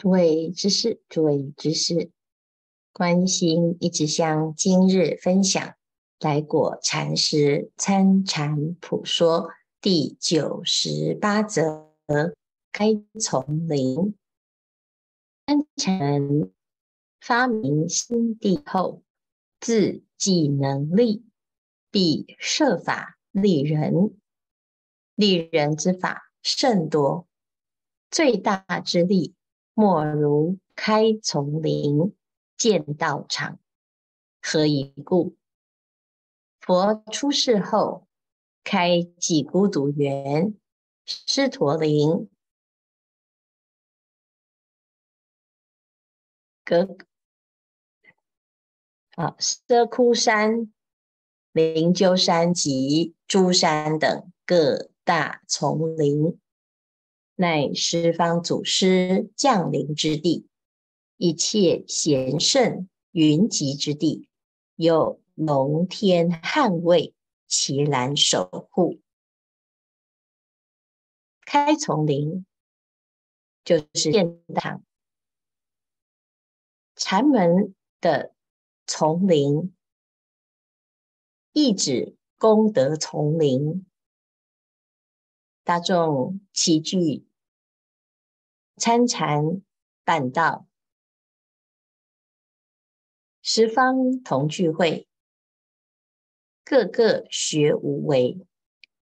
诸位知识，诸位居士，关心一直向今日分享来果禅师参禅普说第九十八则：开丛林。参禅发明心地后，自己能力，必设法利人。利人之法甚多，最大之利。莫如开丛林、建道场。何以故？佛出世后，开几孤独园、狮驼林、格啊舍枯山、灵鹫山及诸山等各大丛林。乃十方祖师降临之地，一切贤圣云集之地，有龙天捍卫，伽蓝守护。开丛林就是殿堂，禅门的丛林，意指功德丛林，大众齐聚。参禅办道，十方同聚会，个个学无为。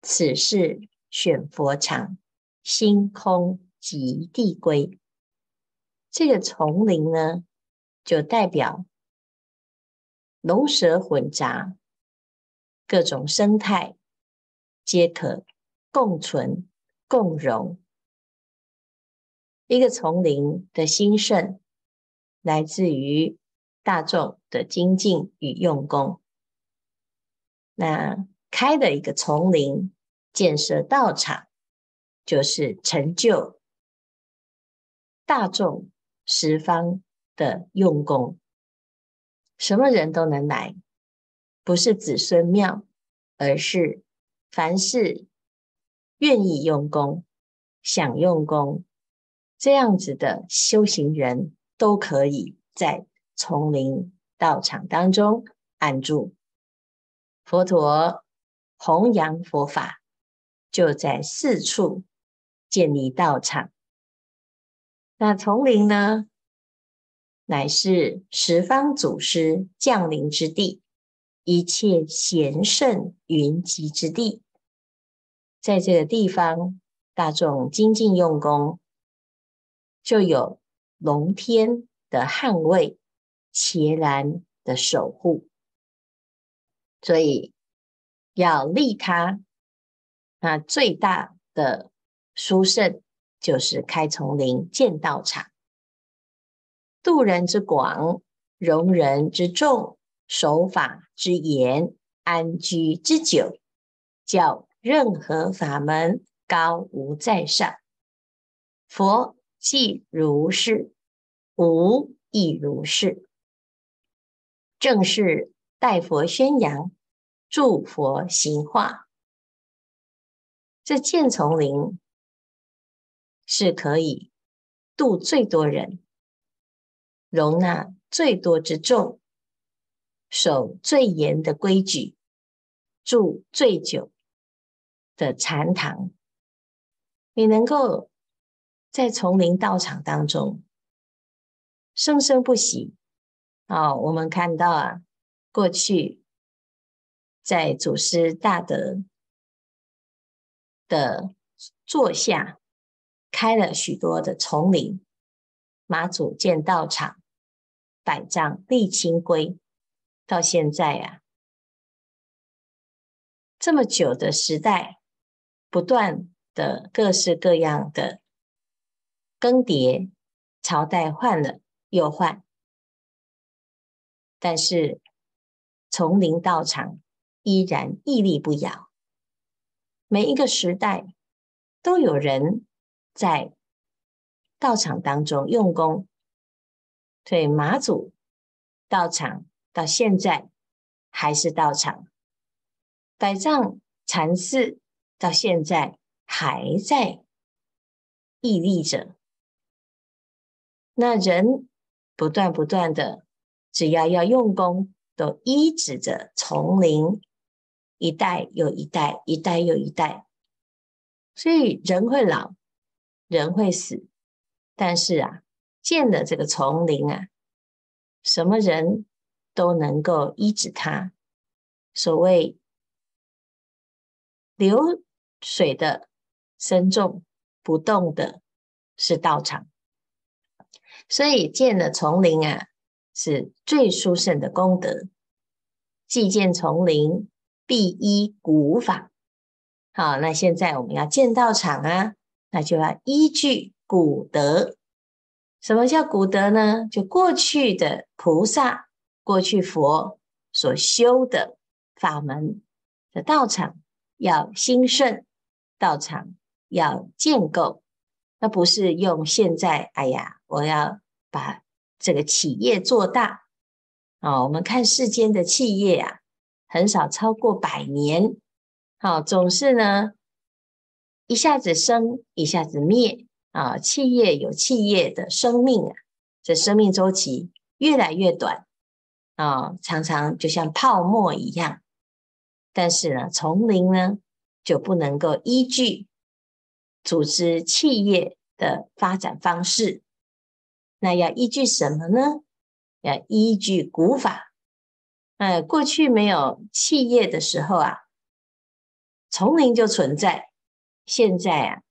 此是选佛场，心空即地归。这个丛林呢，就代表龙蛇混杂，各种生态皆可共存共荣。一个丛林的兴盛，来自于大众的精进与用功。那开的一个丛林，建设道场，就是成就大众十方的用功。什么人都能来，不是子孙庙，而是凡是愿意用功、想用功。这样子的修行人都可以在丛林道场当中安住。佛陀弘扬佛法，就在四处建立道场。那丛林呢，乃是十方祖师降临之地，一切贤圣云集之地。在这个地方，大众精进用功。就有龙天的捍卫，伽蓝的守护，所以要利他。那最大的殊胜就是开丛林、建道场，度人之广，容人之众，守法之严，安居之久，叫任何法门高无在上。佛。既如是，无亦如是。正是代佛宣扬，助佛行化。这建丛林是可以度最多人，容纳最多之众，守最严的规矩，住最久的禅堂。你能够。在丛林道场当中，生生不息。哦，我们看到啊，过去在祖师大德的座下，开了许多的丛林，马祖建道场，百丈立清规，到现在啊，这么久的时代，不断的各式各样的。更迭，朝代换了又换，但是丛林道场依然屹立不摇。每一个时代都有人在道场当中用功，所以马祖道场到现在还是道场，百丈禅寺到现在还在屹立着。那人不断不断的，只要要用功，都依止着丛林，一代又一代，一代又一代。所以人会老，人会死，但是啊，建了这个丛林啊，什么人都能够依止它。所谓流水的深重，不动的是道场。所以建了丛林啊，是最殊胜的功德。既建丛林，必依古法。好，那现在我们要建道场啊，那就要依据古德。什么叫古德呢？就过去的菩萨、过去佛所修的法门的道场，要兴盛，道场要建构。那不是用现在，哎呀，我要把这个企业做大啊！我们看世间的企业啊，很少超过百年，好，总是呢一下子生，一下子灭啊。企业有企业的生命啊，这生命周期越来越短啊，常常就像泡沫一样。但是呢，丛林呢就不能够依据。组织企业的发展方式，那要依据什么呢？要依据古法。呃，过去没有企业的时候啊，丛林就存在。现在啊，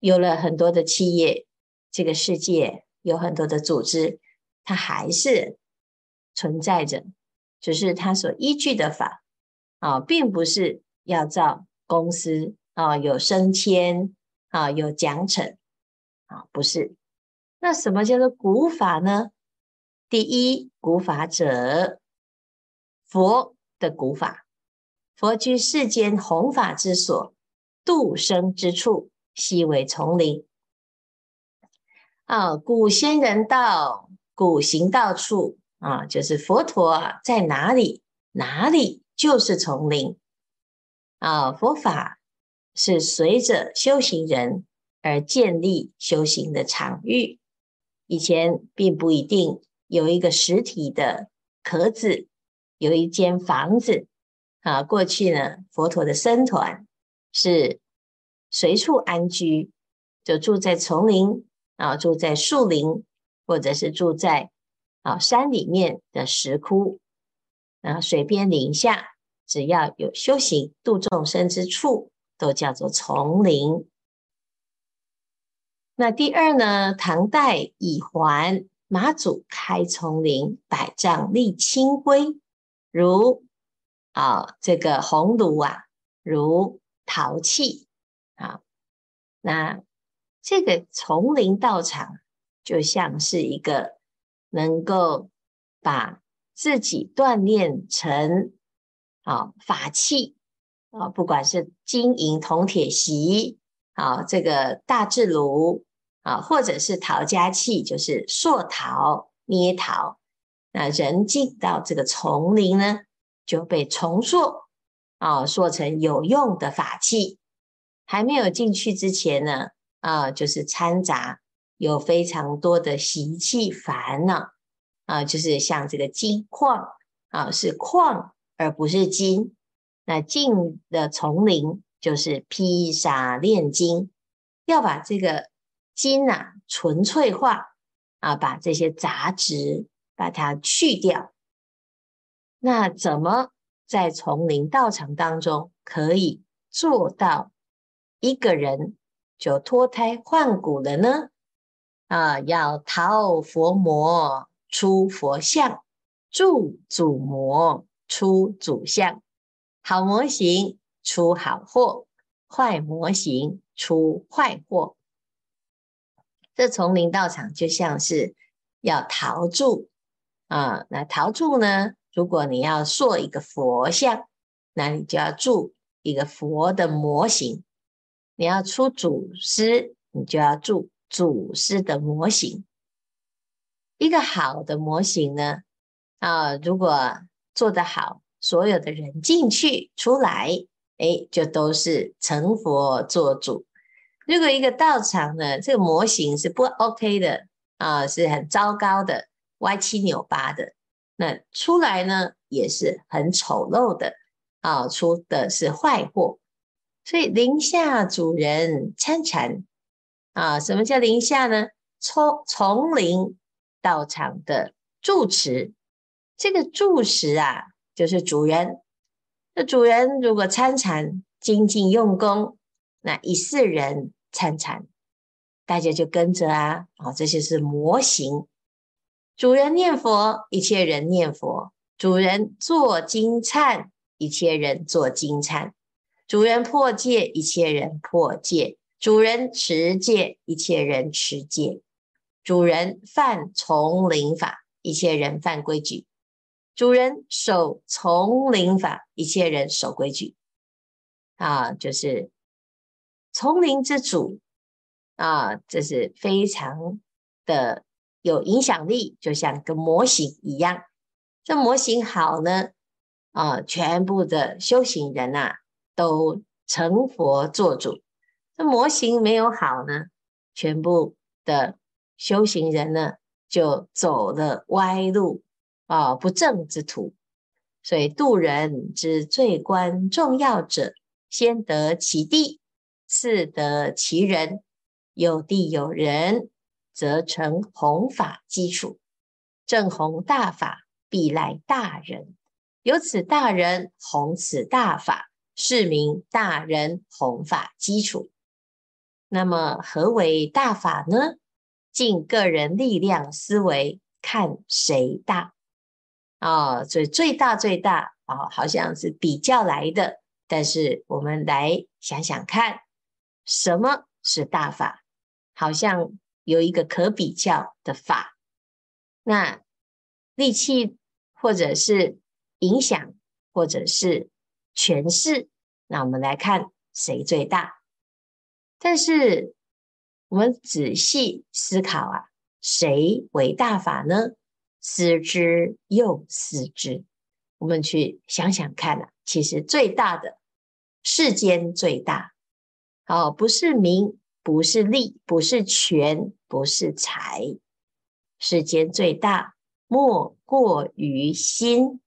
有了很多的企业，这个世界有很多的组织，它还是存在着，只是它所依据的法啊，并不是要造公司。啊，有升迁啊，有奖惩啊，不是。那什么叫做古法呢？第一，古法者，佛的古法，佛居世间弘法之所，度生之处，悉为丛林。啊，古仙人道，古行道处啊，就是佛陀在哪里，哪里就是丛林啊，佛法。是随着修行人而建立修行的场域。以前并不一定有一个实体的壳子，有一间房子啊。过去呢，佛陀的僧团是随处安居，就住在丛林啊，住在树林，或者是住在啊山里面的石窟啊，水边林下，只要有修行度众生之处。都叫做丛林。那第二呢？唐代已还马祖开丛林，百丈立清规，如啊这个红炉啊，如陶器啊。那这个丛林道场，就像是一个能够把自己锻炼成啊法器。啊，不管是金银铜铁锡，啊，这个大智炉，啊，或者是陶家器，就是塑陶、捏陶，那人进到这个丛林呢，就被重塑，啊，塑成有用的法器。还没有进去之前呢，啊，就是掺杂有非常多的习气烦恼，啊，就是像这个金矿，啊，是矿而不是金。那进的丛林就是披沙炼金，要把这个金啊纯粹化啊，把这些杂质把它去掉。那怎么在丛林道场当中可以做到一个人就脱胎换骨了呢？啊，要陶佛魔出佛像，铸祖魔出祖像。好模型出好货，坏模型出坏货。这丛林道场就像是要陶铸啊，那陶铸呢？如果你要塑一个佛像，那你就要铸一个佛的模型；你要出祖师，你就要铸祖师的模型。一个好的模型呢，啊，如果做得好。所有的人进去出来，哎，就都是成佛做主。如果一个道场呢，这个模型是不 OK 的啊，是很糟糕的，歪七扭八的，那出来呢也是很丑陋的啊，出的是坏货。所以林下主人参禅啊，什么叫林下呢？从丛林道场的住持，这个住持啊，就是主人。那主人如果参禅，精进用功，那一世人参禅，大家就跟着啊。啊，这些是模型。主人念佛，一切人念佛；主人做金忏，一切人做金忏。主人破戒，一切人破戒；主人持戒，一切人持戒；主人犯丛林法，一切人犯规矩；主人守丛林法，一切人守规矩。啊，就是丛林之主啊，这是非常的有影响力，就像个模型一样。这模型好呢，啊，全部的修行人呐、啊。都成佛做主，这模型没有好呢，全部的修行人呢就走了歪路啊，不正之徒。所以度人之最关重要者，先得其地，次得其人。有地有人，则成弘法基础。正弘大法，必赖大人。有此大人，弘此大法。是名大人弘法基础。那么何为大法呢？尽个人力量思维，看谁大啊？所以最大最大啊，好像是比较来的。但是我们来想想看，什么是大法？好像有一个可比较的法。那力气，或者是影响，或者是。权势，那我们来看谁最大？但是我们仔细思考啊，谁为大法呢？思之又思之，我们去想想看啊，其实最大的世间最大，哦，不是名，不是利，不是权，不是财，世间最大莫过于心。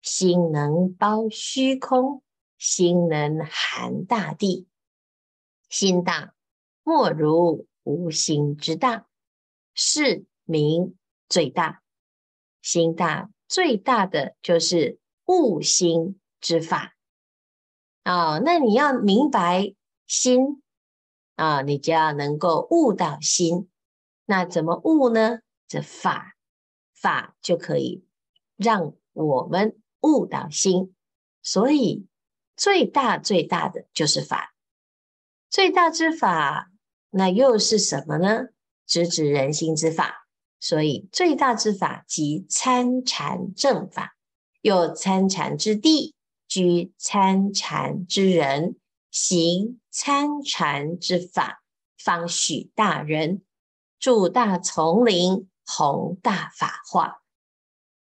心能包虚空，心能含大地。心大，莫如无心之大，是名最大。心大最大的就是悟心之法、哦！那你要明白心啊、你就要能够悟到心。那怎么悟呢？这法法就可以让我们。悟到心，所以最大最大的就是法，最大之法，那又是什么呢？直指人心之法。所以最大之法即参禅正法，有参禅之地，居参禅之人，行参禅之法，方许大人，住大丛林，弘大法化。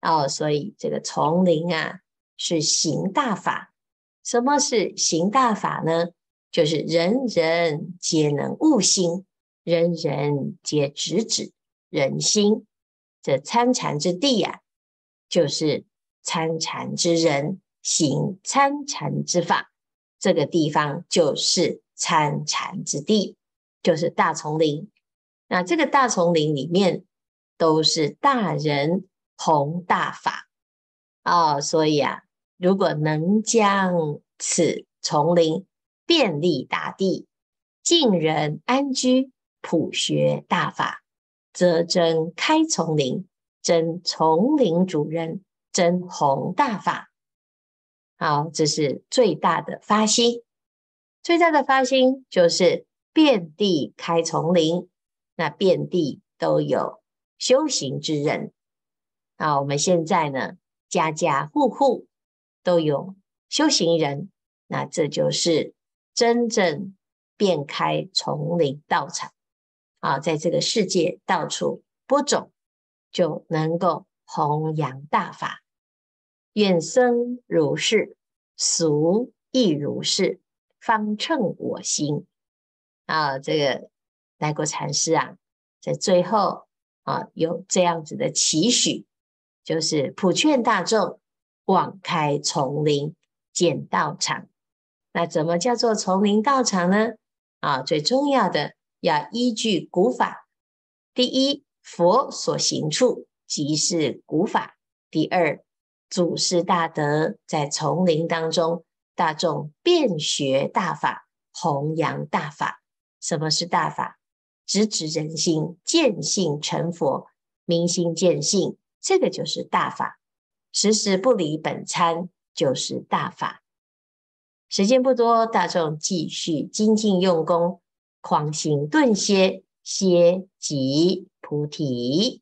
哦，所以这个丛林啊，是行大法。什么是行大法呢？就是人人皆能悟心，人人皆直指人心。这参禅之地啊，就是参禅之人行参禅之法。这个地方就是参禅之地，就是大丛林。那这个大丛林里面都是大人。弘大法哦，所以啊，如果能将此丛林遍利大地，尽人安居，普学大法，则真开丛林，真丛林主人，真弘大法。好，这是最大的发心，最大的发心就是遍地开丛林，那遍地都有修行之人。啊，我们现在呢，家家户户都有修行人，那这就是真正遍开丛林道场啊，在这个世界到处播种，就能够弘扬大法。愿生如是，俗亦如是，方称我心。啊，这个来国禅师啊，在最后啊有这样子的期许，就是普劝大众广开丛林建道场。那怎么叫做丛林道场呢？啊，最重要的要依据古法。第一，佛所行处即是古法；第二，祖师大德在丛林当中，大众遍学大法，弘扬大法。什么是大法？直指人心，见性成佛，明心见性，这个就是大法。时时不离本参，就是大法。时间不多，大众继续精进用功，狂行顿歇，歇即菩提。